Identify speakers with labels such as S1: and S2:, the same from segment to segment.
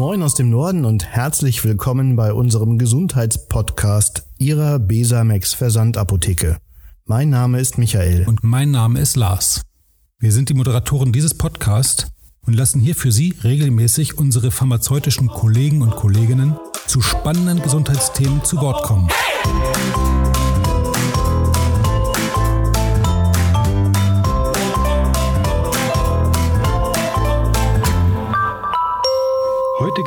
S1: Moin aus dem Norden und herzlich willkommen bei unserem Gesundheitspodcast Ihrer Besamex Versandapotheke. Mein Name ist Michael.
S2: Und mein Name ist Lars. Wir sind die Moderatoren dieses Podcasts und lassen hier für Sie regelmäßig unsere pharmazeutischen Kollegen und Kolleginnen zu spannenden Gesundheitsthemen zu Wort kommen. Heute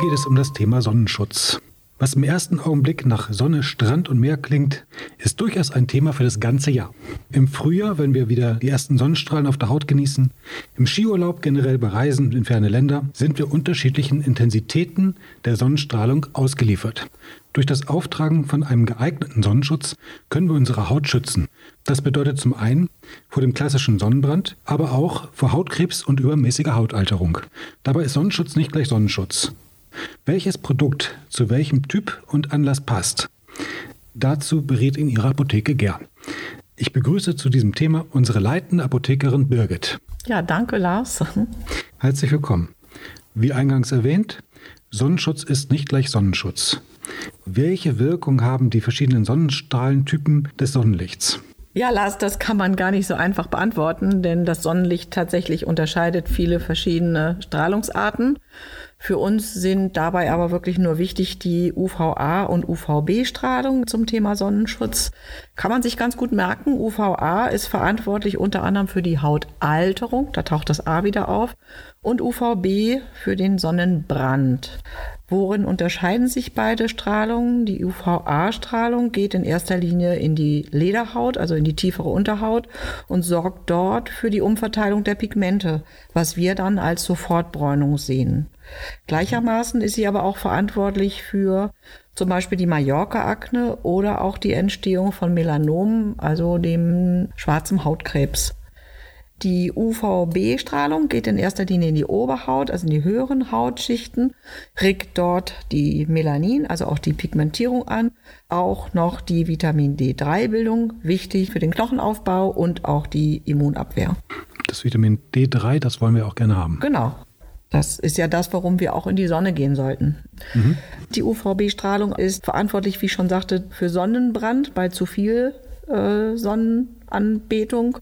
S2: geht es um das Thema Sonnenschutz. Was im ersten Augenblick nach Sonne, Strand und Meer klingt, ist durchaus ein Thema für das ganze Jahr. Im Frühjahr, wenn wir wieder die ersten Sonnenstrahlen auf der Haut genießen, im Skiurlaub generell bereisen in ferne Länder, sind wir unterschiedlichen Intensitäten der Sonnenstrahlung ausgeliefert. Durch das Auftragen von einem geeigneten Sonnenschutz können wir unsere Haut schützen. Das bedeutet zum einen vor dem klassischen Sonnenbrand, aber auch vor Hautkrebs und übermäßiger Hautalterung. Dabei ist Sonnenschutz nicht gleich Sonnenschutz. Welches Produkt zu welchem Typ und Anlass passt, dazu berät in Ihrer Apotheke gern. Ich begrüße zu diesem Thema unsere leitende Apothekerin Birgit.
S3: Ja, danke Lars.
S2: Herzlich willkommen. Wie eingangs erwähnt, Sonnenschutz ist nicht gleich Sonnenschutz. Welche Wirkung haben die verschiedenen Sonnenstrahlentypen des Sonnenlichts?
S3: Ja, Lars, das kann man gar nicht so einfach beantworten, denn das Sonnenlicht tatsächlich unterscheidet viele verschiedene Strahlungsarten. Für uns sind dabei aber wirklich nur wichtig die UVA und UVB-Strahlung zum Thema Sonnenschutz. Kann man sich ganz gut merken. UVA ist verantwortlich unter anderem für die Hautalterung, da taucht das A wieder auf, und UVB für den Sonnenbrand. Worin unterscheiden sich beide Strahlungen? Die UVA-Strahlung geht in erster Linie in die Lederhaut, also in die tiefere Unterhaut und sorgt dort für die Umverteilung der Pigmente, was wir dann als Sofortbräunung sehen. Gleichermaßen ist sie aber auch verantwortlich für zum Beispiel die Mallorca-Akne oder auch die Entstehung von Melanomen, also dem schwarzen Hautkrebs. Die UVB-Strahlung geht in erster Linie in die Oberhaut, also in die höheren Hautschichten, regt dort die Melanin, also auch die Pigmentierung an, auch noch die Vitamin D3-Bildung, wichtig für den Knochenaufbau und auch die Immunabwehr.
S2: Das Vitamin D3, das wollen wir auch gerne haben.
S3: Genau. Das ist ja das, warum wir auch in die Sonne gehen sollten. Mhm. Die UVB-Strahlung ist verantwortlich, wie ich schon sagte, für Sonnenbrand bei zu viel äh, Sonnenanbetung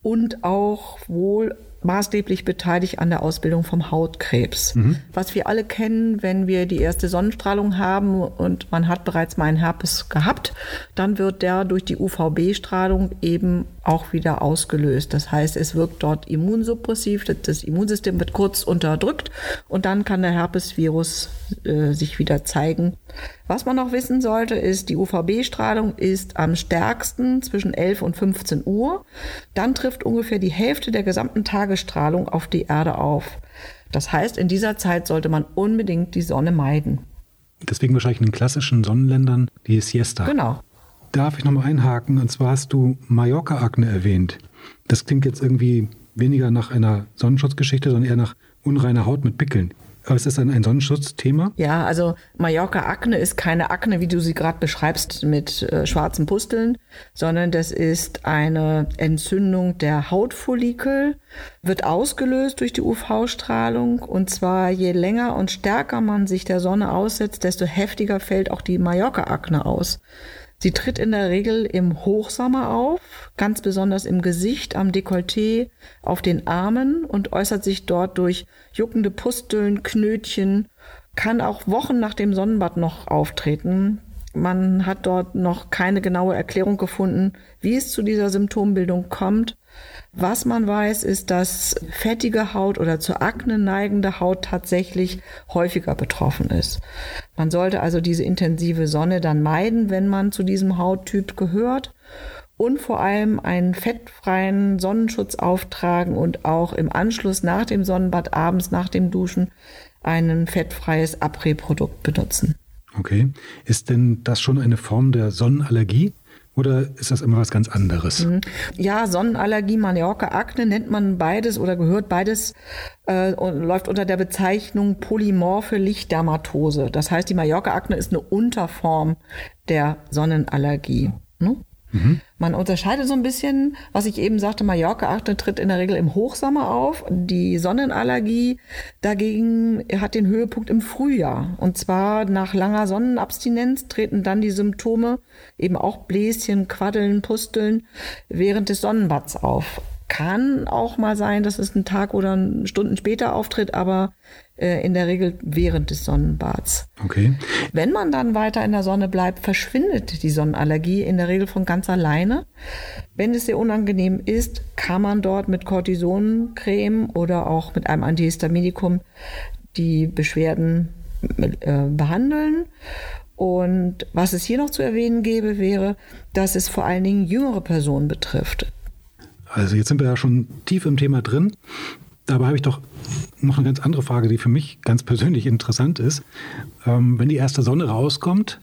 S3: und auch wohl maßgeblich beteiligt an der Ausbildung vom Hautkrebs. Mhm. Was wir alle kennen, wenn wir die erste Sonnenstrahlung haben und man hat bereits mal einen Herpes gehabt, dann wird der durch die UVB-Strahlung eben auch wieder ausgelöst. Das heißt, es wirkt dort immunsuppressiv, das Immunsystem wird kurz unterdrückt und dann kann der Herpesvirus äh, sich wieder zeigen. Was man noch wissen sollte, ist, die UVB-Strahlung ist am stärksten zwischen 11 und 15 Uhr. Dann trifft ungefähr die Hälfte der gesamten Tagesstrahlung auf die Erde auf. Das heißt, in dieser Zeit sollte man unbedingt die Sonne meiden.
S2: Deswegen wahrscheinlich in den klassischen Sonnenländern die Siesta.
S3: Genau
S2: darf ich nochmal einhaken. Und zwar hast du Mallorca-Akne erwähnt. Das klingt jetzt irgendwie weniger nach einer Sonnenschutzgeschichte, sondern eher nach unreiner Haut mit Pickeln. Aber ist das dann ein Sonnenschutzthema?
S3: Ja, also Mallorca-Akne ist keine Akne, wie du sie gerade beschreibst, mit äh, schwarzen Pusteln, sondern das ist eine Entzündung der Hautfollikel, wird ausgelöst durch die UV-Strahlung und zwar je länger und stärker man sich der Sonne aussetzt, desto heftiger fällt auch die Mallorca-Akne aus. Sie tritt in der Regel im Hochsommer auf, ganz besonders im Gesicht, am Dekolleté, auf den Armen und äußert sich dort durch juckende Pusteln, Knötchen, kann auch Wochen nach dem Sonnenbad noch auftreten. Man hat dort noch keine genaue Erklärung gefunden, wie es zu dieser Symptombildung kommt. Was man weiß, ist, dass fettige Haut oder zur Akne neigende Haut tatsächlich häufiger betroffen ist. Man sollte also diese intensive Sonne dann meiden, wenn man zu diesem Hauttyp gehört und vor allem einen fettfreien Sonnenschutz auftragen und auch im Anschluss nach dem Sonnenbad abends nach dem Duschen ein fettfreies Abré-Produkt benutzen.
S2: Okay. Ist denn das schon eine Form der Sonnenallergie? Oder ist das immer was ganz anderes? Mhm.
S3: Ja, Sonnenallergie, Mallorca, Akne nennt man beides oder gehört beides äh, und läuft unter der Bezeichnung polymorphe Lichtdermatose. Das heißt, die Mallorca-Akne ist eine Unterform der Sonnenallergie. Ne? Mhm. Man unterscheidet so ein bisschen, was ich eben sagte, Mallorca-Akne tritt in der Regel im Hochsommer auf. Die Sonnenallergie dagegen hat den Höhepunkt im Frühjahr. Und zwar nach langer Sonnenabstinenz treten dann die Symptome, eben auch Bläschen, Quaddeln, Pusteln, während des Sonnenbads auf. Kann auch mal sein, dass es einen Tag oder Stunden später auftritt, aber äh, in der Regel während des Sonnenbads.
S2: Okay.
S3: Wenn man dann weiter in der Sonne bleibt, verschwindet die Sonnenallergie in der Regel von ganz alleine. Wenn es sehr unangenehm ist, kann man dort mit Cortisoncreme oder auch mit einem Antihistaminikum die Beschwerden äh, behandeln. Und was es hier noch zu erwähnen gäbe, wäre, dass es vor allen Dingen jüngere Personen betrifft.
S2: Also jetzt sind wir ja schon tief im Thema drin. Dabei habe ich doch noch eine ganz andere Frage, die für mich ganz persönlich interessant ist. Ähm, wenn die erste Sonne rauskommt,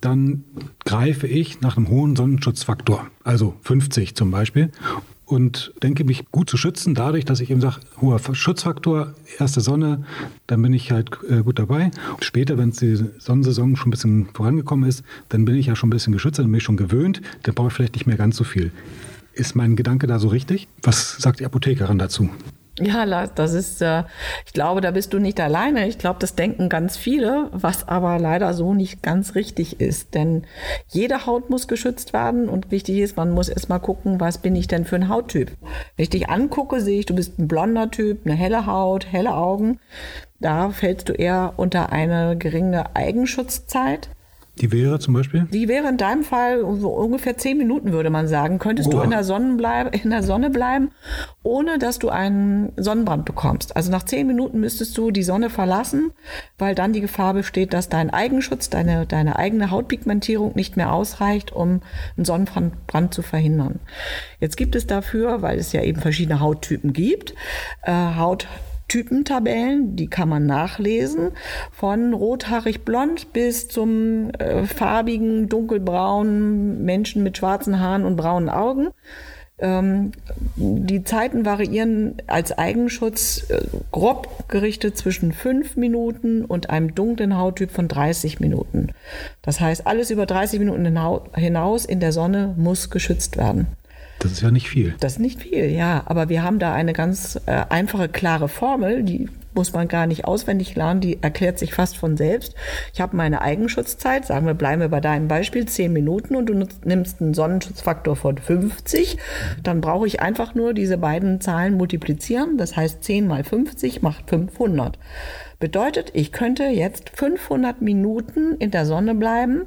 S2: dann greife ich nach einem hohen Sonnenschutzfaktor, also 50 zum Beispiel, und denke mich gut zu schützen, dadurch, dass ich eben sage, hoher Schutzfaktor, erste Sonne, dann bin ich halt äh, gut dabei. Und später, wenn die Sonnensaison schon ein bisschen vorangekommen ist, dann bin ich ja schon ein bisschen geschützt, dann bin ich schon gewöhnt, dann brauche ich vielleicht nicht mehr ganz so viel. Ist mein Gedanke da so richtig? Was sagt die Apothekerin dazu?
S3: Ja, das ist, äh, ich glaube, da bist du nicht alleine. Ich glaube, das denken ganz viele, was aber leider so nicht ganz richtig ist. Denn jede Haut muss geschützt werden und wichtig ist, man muss erstmal gucken, was bin ich denn für ein Hauttyp. Wenn ich dich angucke, sehe ich, du bist ein blonder Typ, eine helle Haut, helle Augen. Da fällst du eher unter eine geringe Eigenschutzzeit.
S2: Die wäre zum Beispiel?
S3: Die wäre in deinem Fall so ungefähr zehn Minuten, würde man sagen. Könntest Oha. du in der, Sonne bleib, in der Sonne bleiben, ohne dass du einen Sonnenbrand bekommst. Also nach zehn Minuten müsstest du die Sonne verlassen, weil dann die Gefahr besteht, dass dein Eigenschutz, deine, deine eigene Hautpigmentierung nicht mehr ausreicht, um einen Sonnenbrand zu verhindern. Jetzt gibt es dafür, weil es ja eben verschiedene Hauttypen gibt, äh, Haut Typentabellen, die kann man nachlesen, von rothaarig blond bis zum äh, farbigen, dunkelbraunen Menschen mit schwarzen Haaren und braunen Augen. Ähm, die Zeiten variieren als Eigenschutz äh, grob gerichtet zwischen fünf Minuten und einem dunklen Hauttyp von 30 Minuten. Das heißt, alles über 30 Minuten hinaus in der Sonne muss geschützt werden.
S2: Das ist ja nicht viel.
S3: Das ist nicht viel, ja. Aber wir haben da eine ganz äh, einfache, klare Formel, die muss man gar nicht auswendig lernen, die erklärt sich fast von selbst. Ich habe meine Eigenschutzzeit, sagen wir, bleiben wir bei deinem Beispiel, 10 Minuten und du nimmst einen Sonnenschutzfaktor von 50, dann brauche ich einfach nur diese beiden Zahlen multiplizieren. Das heißt, 10 mal 50 macht 500. Bedeutet, ich könnte jetzt 500 Minuten in der Sonne bleiben,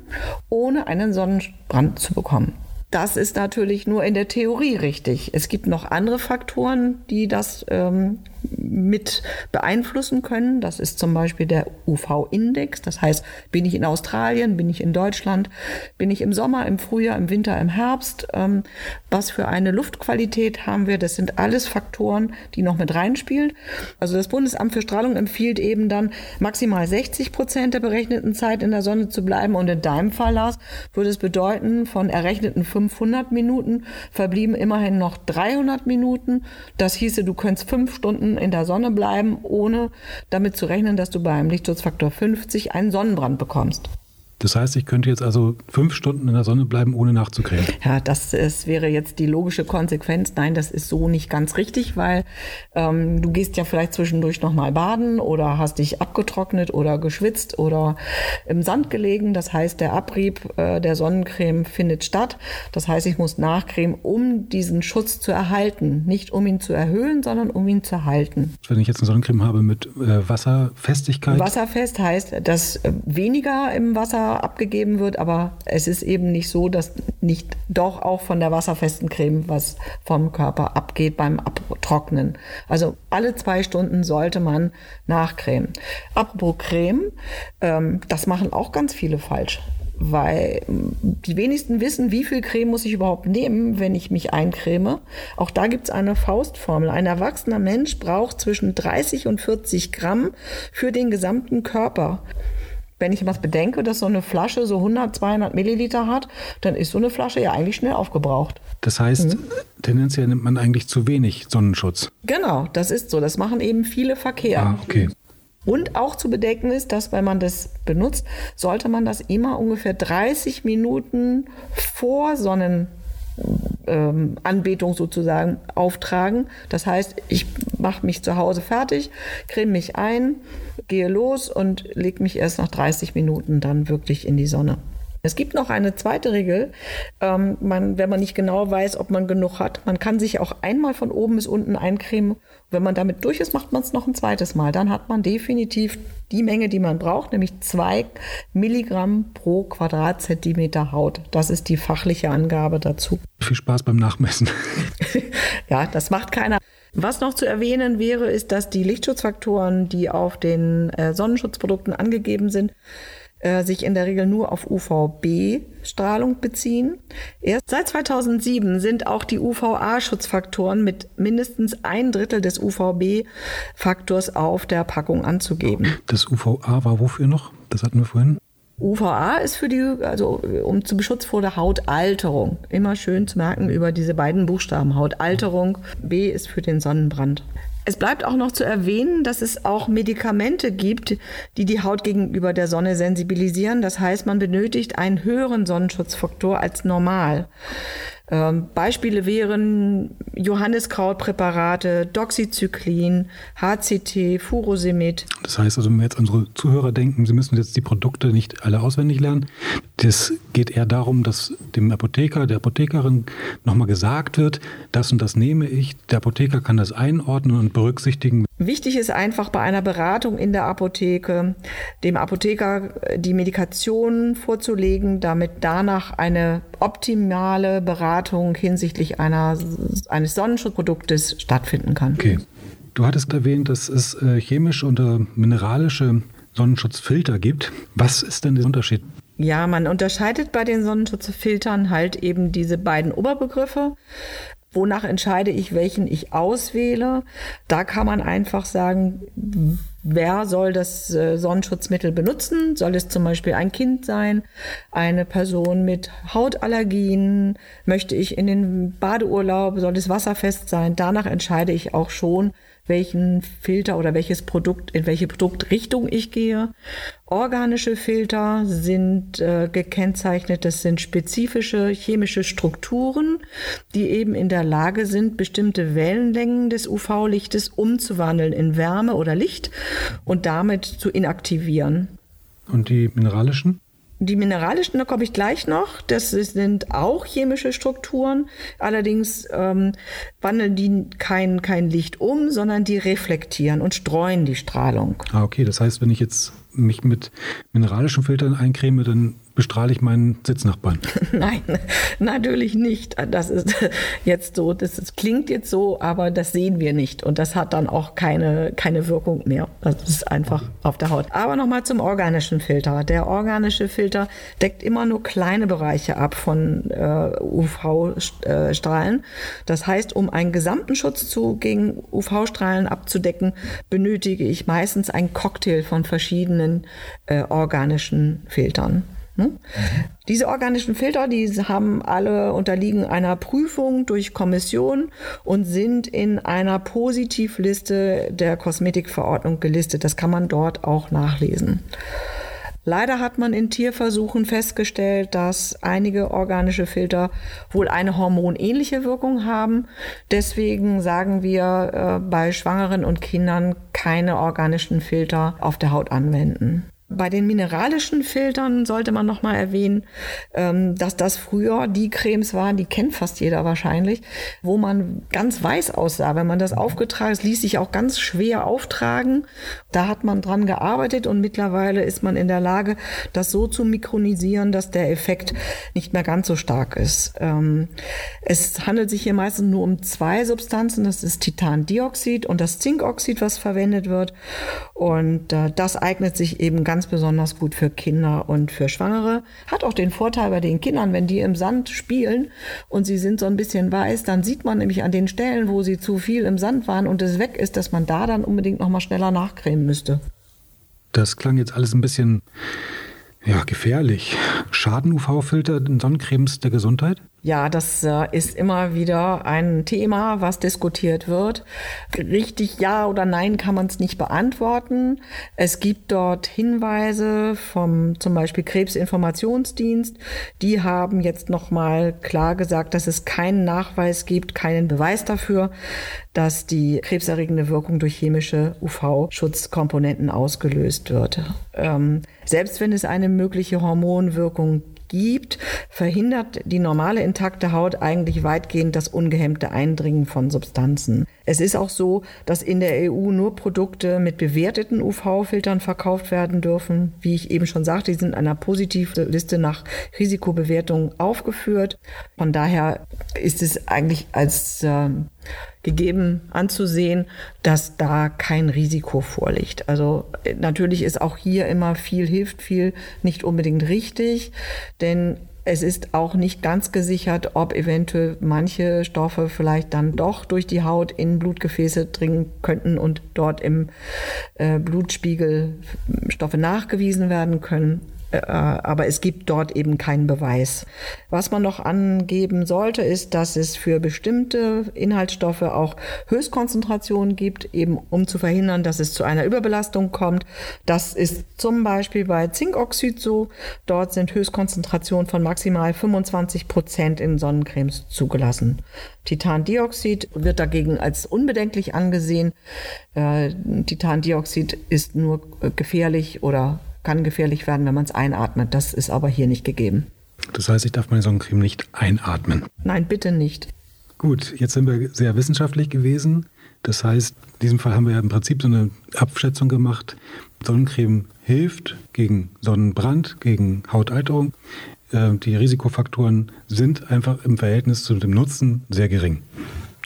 S3: ohne einen Sonnenbrand zu bekommen. Das ist natürlich nur in der Theorie richtig. Es gibt noch andere Faktoren, die das ähm, mit beeinflussen können. Das ist zum Beispiel der UV-Index. Das heißt, bin ich in Australien, bin ich in Deutschland, bin ich im Sommer, im Frühjahr, im Winter, im Herbst. Ähm, was für eine Luftqualität haben wir? Das sind alles Faktoren, die noch mit reinspielen. Also das Bundesamt für Strahlung empfiehlt eben dann maximal 60 Prozent der berechneten Zeit in der Sonne zu bleiben. Und in deinem Fall, Lars, würde es bedeuten, von errechneten 500 Minuten verblieben immerhin noch 300 Minuten. Das hieße, du könntest fünf Stunden in der Sonne bleiben, ohne damit zu rechnen, dass du bei einem Lichtschutzfaktor 50 einen Sonnenbrand bekommst.
S2: Das heißt, ich könnte jetzt also fünf Stunden in der Sonne bleiben, ohne nachzucremen.
S3: Ja, das ist, wäre jetzt die logische Konsequenz. Nein, das ist so nicht ganz richtig, weil ähm, du gehst ja vielleicht zwischendurch nochmal baden oder hast dich abgetrocknet oder geschwitzt oder im Sand gelegen. Das heißt, der Abrieb äh, der Sonnencreme findet statt. Das heißt, ich muss nachcremen, um diesen Schutz zu erhalten. Nicht um ihn zu erhöhen, sondern um ihn zu halten.
S2: Wenn ich jetzt eine Sonnencreme habe mit äh, Wasserfestigkeit?
S3: Wasserfest heißt, dass äh, weniger im Wasser abgegeben wird, aber es ist eben nicht so, dass nicht doch auch von der wasserfesten Creme was vom Körper abgeht beim Abtrocknen. Also alle zwei Stunden sollte man nachcremen. Apropos Creme, ähm, das machen auch ganz viele falsch weil die wenigsten wissen, wie viel Creme muss ich überhaupt nehmen, wenn ich mich eincreme. Auch da gibt es eine Faustformel. Ein erwachsener Mensch braucht zwischen 30 und 40 Gramm für den gesamten Körper wenn ich was bedenke, dass so eine Flasche so 100, 200 Milliliter hat, dann ist so eine Flasche ja eigentlich schnell aufgebraucht.
S2: Das heißt, mhm. tendenziell nimmt man eigentlich zu wenig Sonnenschutz.
S3: Genau, das ist so. Das machen eben viele Verkehr.
S2: Ah, okay.
S3: Und auch zu bedenken ist, dass wenn man das benutzt, sollte man das immer ungefähr 30 Minuten vor Sonnen ähm, Anbetung sozusagen auftragen. Das heißt, ich mache mich zu Hause fertig, creme mich ein, gehe los und lege mich erst nach 30 Minuten dann wirklich in die Sonne. Es gibt noch eine zweite Regel, ähm, man, wenn man nicht genau weiß, ob man genug hat. Man kann sich auch einmal von oben bis unten eincremen. Wenn man damit durch ist, macht man es noch ein zweites Mal. Dann hat man definitiv die Menge, die man braucht, nämlich zwei Milligramm pro Quadratzentimeter Haut. Das ist die fachliche Angabe dazu.
S2: Viel Spaß beim Nachmessen.
S3: ja, das macht keiner. Was noch zu erwähnen wäre, ist, dass die Lichtschutzfaktoren, die auf den äh, Sonnenschutzprodukten angegeben sind, äh, sich in der Regel nur auf UVB-Strahlung beziehen. Erst seit 2007 sind auch die UVA-Schutzfaktoren mit mindestens ein Drittel des UVB-Faktors auf der Packung anzugeben.
S2: Das UVA war wofür noch? Das hatten wir vorhin.
S3: UVA ist für die, also um zum Schutz vor der Hautalterung. Immer schön zu merken über diese beiden Buchstaben. Hautalterung. B ist für den Sonnenbrand. Es bleibt auch noch zu erwähnen, dass es auch Medikamente gibt, die die Haut gegenüber der Sonne sensibilisieren. Das heißt, man benötigt einen höheren Sonnenschutzfaktor als normal. Ähm, Beispiele wären Johanniskrautpräparate, Doxycyclin, HCT, Furosemid.
S2: Das heißt also, wenn wir jetzt unsere Zuhörer denken, sie müssen jetzt die Produkte nicht alle auswendig lernen. Das geht eher darum, dass dem Apotheker, der Apothekerin nochmal gesagt wird, das und das nehme ich. Der Apotheker kann das einordnen und berücksichtigen.
S3: Wichtig ist einfach bei einer Beratung in der Apotheke, dem Apotheker die Medikation vorzulegen, damit danach eine optimale Beratung hinsichtlich einer, eines Sonnenschutzproduktes stattfinden kann.
S2: Okay. Du hattest erwähnt, dass es äh, chemische und äh, mineralische Sonnenschutzfilter gibt. Was ist denn der Unterschied?
S3: Ja, man unterscheidet bei den Sonnenschutzfiltern halt eben diese beiden Oberbegriffe. Wonach entscheide ich, welchen ich auswähle? Da kann man einfach sagen, wer soll das äh, Sonnenschutzmittel benutzen? Soll es zum Beispiel ein Kind sein, eine Person mit Hautallergien? Möchte ich in den Badeurlaub? Soll es wasserfest sein? Danach entscheide ich auch schon, welchen Filter oder welches Produkt, in welche Produktrichtung ich gehe. Organische Filter sind äh, gekennzeichnet, das sind spezifische chemische Strukturen, die eben in der Lage sind, bestimmte Wellenlängen des UV-Lichtes umzuwandeln in Wärme oder Licht und damit zu inaktivieren.
S2: Und die mineralischen?
S3: Die mineralischen, da komme ich gleich noch. Das sind auch chemische Strukturen. Allerdings ähm, wandeln die kein, kein Licht um, sondern die reflektieren und streuen die Strahlung.
S2: Ah, okay. Das heißt, wenn ich jetzt mich mit mineralischen Filtern eincreme, dann bestrahle ich meinen Sitznachbarn.
S3: Nein, natürlich nicht. Das ist jetzt so, das ist, klingt jetzt so, aber das sehen wir nicht. Und das hat dann auch keine, keine Wirkung mehr. Das ist einfach auf der Haut. Aber nochmal zum organischen Filter. Der organische Filter deckt immer nur kleine Bereiche ab von äh, UV-Strahlen. Das heißt, um einen gesamten Schutz zu, gegen UV-Strahlen abzudecken, benötige ich meistens einen Cocktail von verschiedenen äh, organischen Filtern. Ne? Diese organischen Filter, die haben alle unterliegen einer Prüfung durch Kommission und sind in einer Positivliste der Kosmetikverordnung gelistet. Das kann man dort auch nachlesen. Leider hat man in Tierversuchen festgestellt, dass einige organische Filter wohl eine hormonähnliche Wirkung haben. Deswegen sagen wir äh, bei Schwangeren und Kindern keine organischen Filter auf der Haut anwenden. Bei den mineralischen Filtern sollte man noch mal erwähnen, ähm, dass das früher die Cremes waren, die kennt fast jeder wahrscheinlich, wo man ganz weiß aussah. Wenn man das aufgetragen, es ließ sich auch ganz schwer auftragen. Da hat man dran gearbeitet und mittlerweile ist man in der Lage, das so zu mikronisieren, dass der Effekt nicht mehr ganz so stark ist. Ähm, es handelt sich hier meistens nur um zwei Substanzen. Das ist Titandioxid und das Zinkoxid, was verwendet wird. Und äh, das eignet sich eben ganz ganz besonders gut für Kinder und für Schwangere. Hat auch den Vorteil bei den Kindern, wenn die im Sand spielen und sie sind so ein bisschen weiß, dann sieht man nämlich an den Stellen, wo sie zu viel im Sand waren und es weg ist, dass man da dann unbedingt noch mal schneller nachcremen müsste.
S2: Das klang jetzt alles ein bisschen ja, gefährlich. Schaden UV-Filter in Sonnencremes der Gesundheit?
S3: Ja, das äh, ist immer wieder ein Thema, was diskutiert wird. Richtig ja oder nein kann man es nicht beantworten. Es gibt dort Hinweise vom zum Beispiel Krebsinformationsdienst. Die haben jetzt nochmal klar gesagt, dass es keinen Nachweis gibt, keinen Beweis dafür, dass die krebserregende Wirkung durch chemische UV-Schutzkomponenten ausgelöst wird. Ähm, selbst wenn es eine mögliche Hormonwirkung gibt, verhindert die normale intakte Haut eigentlich weitgehend das ungehemmte Eindringen von Substanzen. Es ist auch so, dass in der EU nur Produkte mit bewerteten UV-Filtern verkauft werden dürfen. Wie ich eben schon sagte, die sind in einer positiven Liste nach Risikobewertung aufgeführt. Von daher ist es eigentlich als äh, gegeben anzusehen, dass da kein Risiko vorliegt. Also äh, natürlich ist auch hier immer viel hilft viel nicht unbedingt richtig, denn es ist auch nicht ganz gesichert, ob eventuell manche Stoffe vielleicht dann doch durch die Haut in Blutgefäße dringen könnten und dort im äh, Blutspiegel Stoffe nachgewiesen werden können. Äh, aber es gibt dort eben keinen Beweis. Was man noch angeben sollte, ist, dass es für bestimmte Inhaltsstoffe auch Höchstkonzentrationen gibt, eben um zu verhindern, dass es zu einer Überbelastung kommt. Das ist zum Beispiel bei Zinkoxid so. Dort sind Höchstkonzentrationen von maximal 25 Prozent in Sonnencremes zugelassen. Titandioxid wird dagegen als unbedenklich angesehen. Äh, Titandioxid ist nur gefährlich oder kann gefährlich werden, wenn man es einatmet. Das ist aber hier nicht gegeben.
S2: Das heißt, ich darf meine Sonnencreme nicht einatmen.
S3: Nein, bitte nicht.
S2: Gut, jetzt sind wir sehr wissenschaftlich gewesen. Das heißt, in diesem Fall haben wir ja im Prinzip so eine Abschätzung gemacht. Sonnencreme hilft gegen Sonnenbrand, gegen Hautalterung. Äh, die Risikofaktoren sind einfach im Verhältnis zu dem Nutzen sehr gering.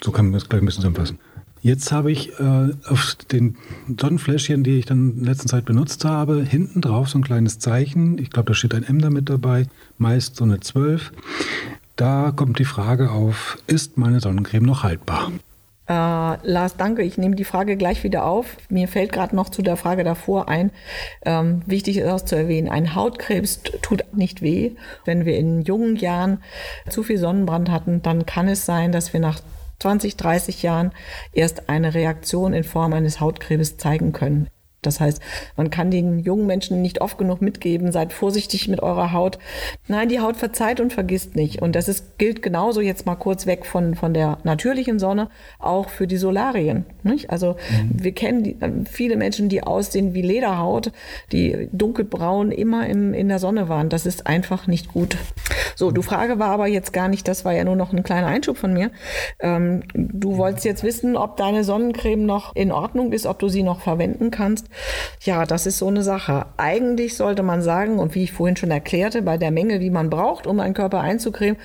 S2: So kann man das gleich ein bisschen zusammenfassen. Jetzt habe ich äh, auf den Sonnenfläschchen, die ich dann in letzter Zeit benutzt habe, hinten drauf so ein kleines Zeichen. Ich glaube, da steht ein M damit dabei, meist so eine 12. Da kommt die Frage auf, ist meine Sonnencreme noch haltbar?
S3: Äh, Lars, danke. Ich nehme die Frage gleich wieder auf. Mir fällt gerade noch zu der Frage davor ein. Ähm, wichtig ist auch zu erwähnen, ein Hautkrebs tut nicht weh. Wenn wir in jungen Jahren zu viel Sonnenbrand hatten, dann kann es sein, dass wir nach 20, 30 Jahren erst eine Reaktion in Form eines Hautkrebs zeigen können. Das heißt, man kann den jungen Menschen nicht oft genug mitgeben, seid vorsichtig mit eurer Haut. Nein, die Haut verzeiht und vergisst nicht. Und das ist, gilt genauso jetzt mal kurz weg von, von der natürlichen Sonne, auch für die Solarien. Nicht? Also mhm. wir kennen die, viele Menschen, die aussehen wie Lederhaut, die dunkelbraun immer im, in der Sonne waren. Das ist einfach nicht gut. So, du Frage war aber jetzt gar nicht, das war ja nur noch ein kleiner Einschub von mir. Ähm, du wolltest jetzt wissen, ob deine Sonnencreme noch in Ordnung ist, ob du sie noch verwenden kannst. Ja, das ist so eine Sache. Eigentlich sollte man sagen, und wie ich vorhin schon erklärte, bei der Menge, die man braucht, um einen Körper einzucremen,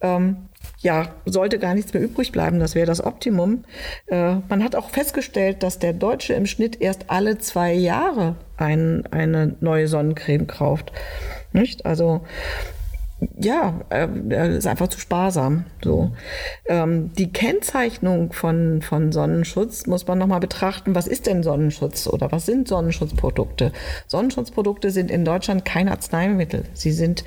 S3: ähm, ja, sollte gar nichts mehr übrig bleiben. Das wäre das Optimum. Äh, man hat auch festgestellt, dass der Deutsche im Schnitt erst alle zwei Jahre ein, eine neue Sonnencreme kauft. Nicht? Also ja, äh, ist einfach zu sparsam. So. Ähm, die Kennzeichnung von, von Sonnenschutz muss man nochmal betrachten. Was ist denn Sonnenschutz oder was sind Sonnenschutzprodukte? Sonnenschutzprodukte sind in Deutschland kein Arzneimittel. Sie sind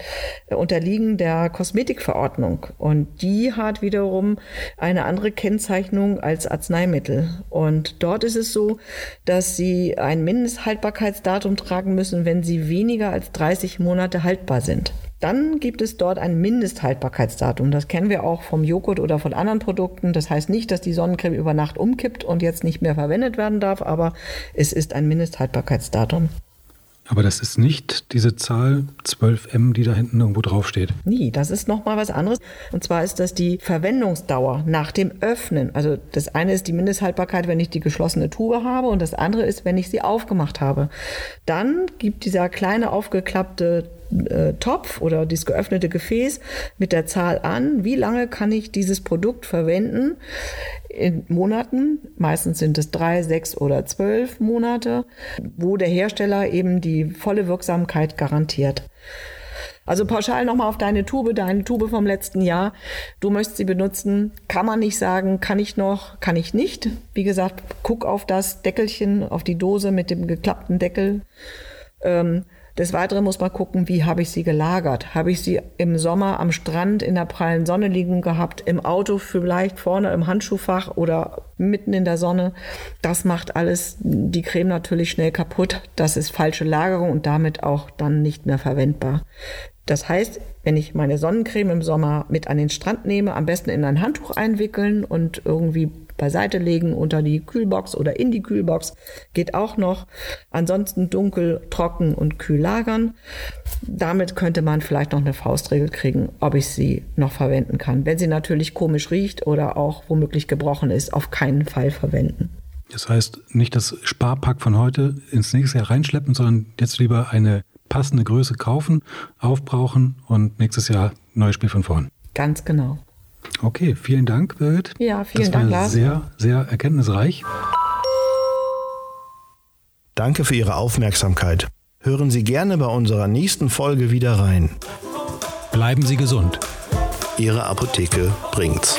S3: äh, unterliegen der Kosmetikverordnung und die hat wiederum eine andere Kennzeichnung als Arzneimittel. Und dort ist es so, dass sie ein Mindesthaltbarkeitsdatum tragen müssen, wenn sie weniger als 30 Monate haltbar sind. Dann gibt es dort ein Mindesthaltbarkeitsdatum. Das kennen wir auch vom Joghurt oder von anderen Produkten. Das heißt nicht, dass die Sonnencreme über Nacht umkippt und jetzt nicht mehr verwendet werden darf, aber es ist ein Mindesthaltbarkeitsdatum.
S2: Aber das ist nicht diese Zahl 12M, die da hinten irgendwo draufsteht.
S3: Nee, das ist nochmal was anderes. Und zwar ist das die Verwendungsdauer nach dem Öffnen. Also das eine ist die Mindesthaltbarkeit, wenn ich die geschlossene Tube habe und das andere ist, wenn ich sie aufgemacht habe. Dann gibt dieser kleine aufgeklappte äh, Topf oder dieses geöffnete Gefäß mit der Zahl an, wie lange kann ich dieses Produkt verwenden in Monaten. Meistens sind es drei, sechs oder zwölf Monate, wo der Hersteller eben die volle Wirksamkeit garantiert. Also pauschal nochmal auf deine Tube, deine Tube vom letzten Jahr. Du möchtest sie benutzen, kann man nicht sagen, kann ich noch, kann ich nicht. Wie gesagt, guck auf das Deckelchen, auf die Dose mit dem geklappten Deckel. Ähm, Des Weiteren muss man gucken, wie habe ich sie gelagert? Habe ich sie im Sommer am Strand in der prallen Sonne liegen gehabt, im Auto vielleicht vorne im Handschuhfach oder mitten in der Sonne? Das macht alles die Creme natürlich schnell kaputt. Das ist falsche Lagerung und damit auch dann nicht mehr verwendbar. Das heißt, wenn ich meine Sonnencreme im Sommer mit an den Strand nehme, am besten in ein Handtuch einwickeln und irgendwie beiseite legen unter die Kühlbox oder in die Kühlbox. Geht auch noch. Ansonsten dunkel, trocken und kühl lagern. Damit könnte man vielleicht noch eine Faustregel kriegen, ob ich sie noch verwenden kann. Wenn sie natürlich komisch riecht oder auch womöglich gebrochen ist, auf keinen Fall verwenden.
S2: Das heißt, nicht das Sparpack von heute ins nächste Jahr reinschleppen, sondern jetzt lieber eine passende Größe kaufen, aufbrauchen und nächstes Jahr neues Spiel von vorn.
S3: Ganz genau.
S2: Okay, vielen Dank, Birgit.
S3: Ja, vielen
S2: das
S3: Dank,
S2: war
S3: Lars.
S2: Sehr, sehr erkenntnisreich.
S1: Danke für Ihre Aufmerksamkeit. Hören Sie gerne bei unserer nächsten Folge wieder rein.
S2: Bleiben Sie gesund.
S1: Ihre Apotheke bringt's.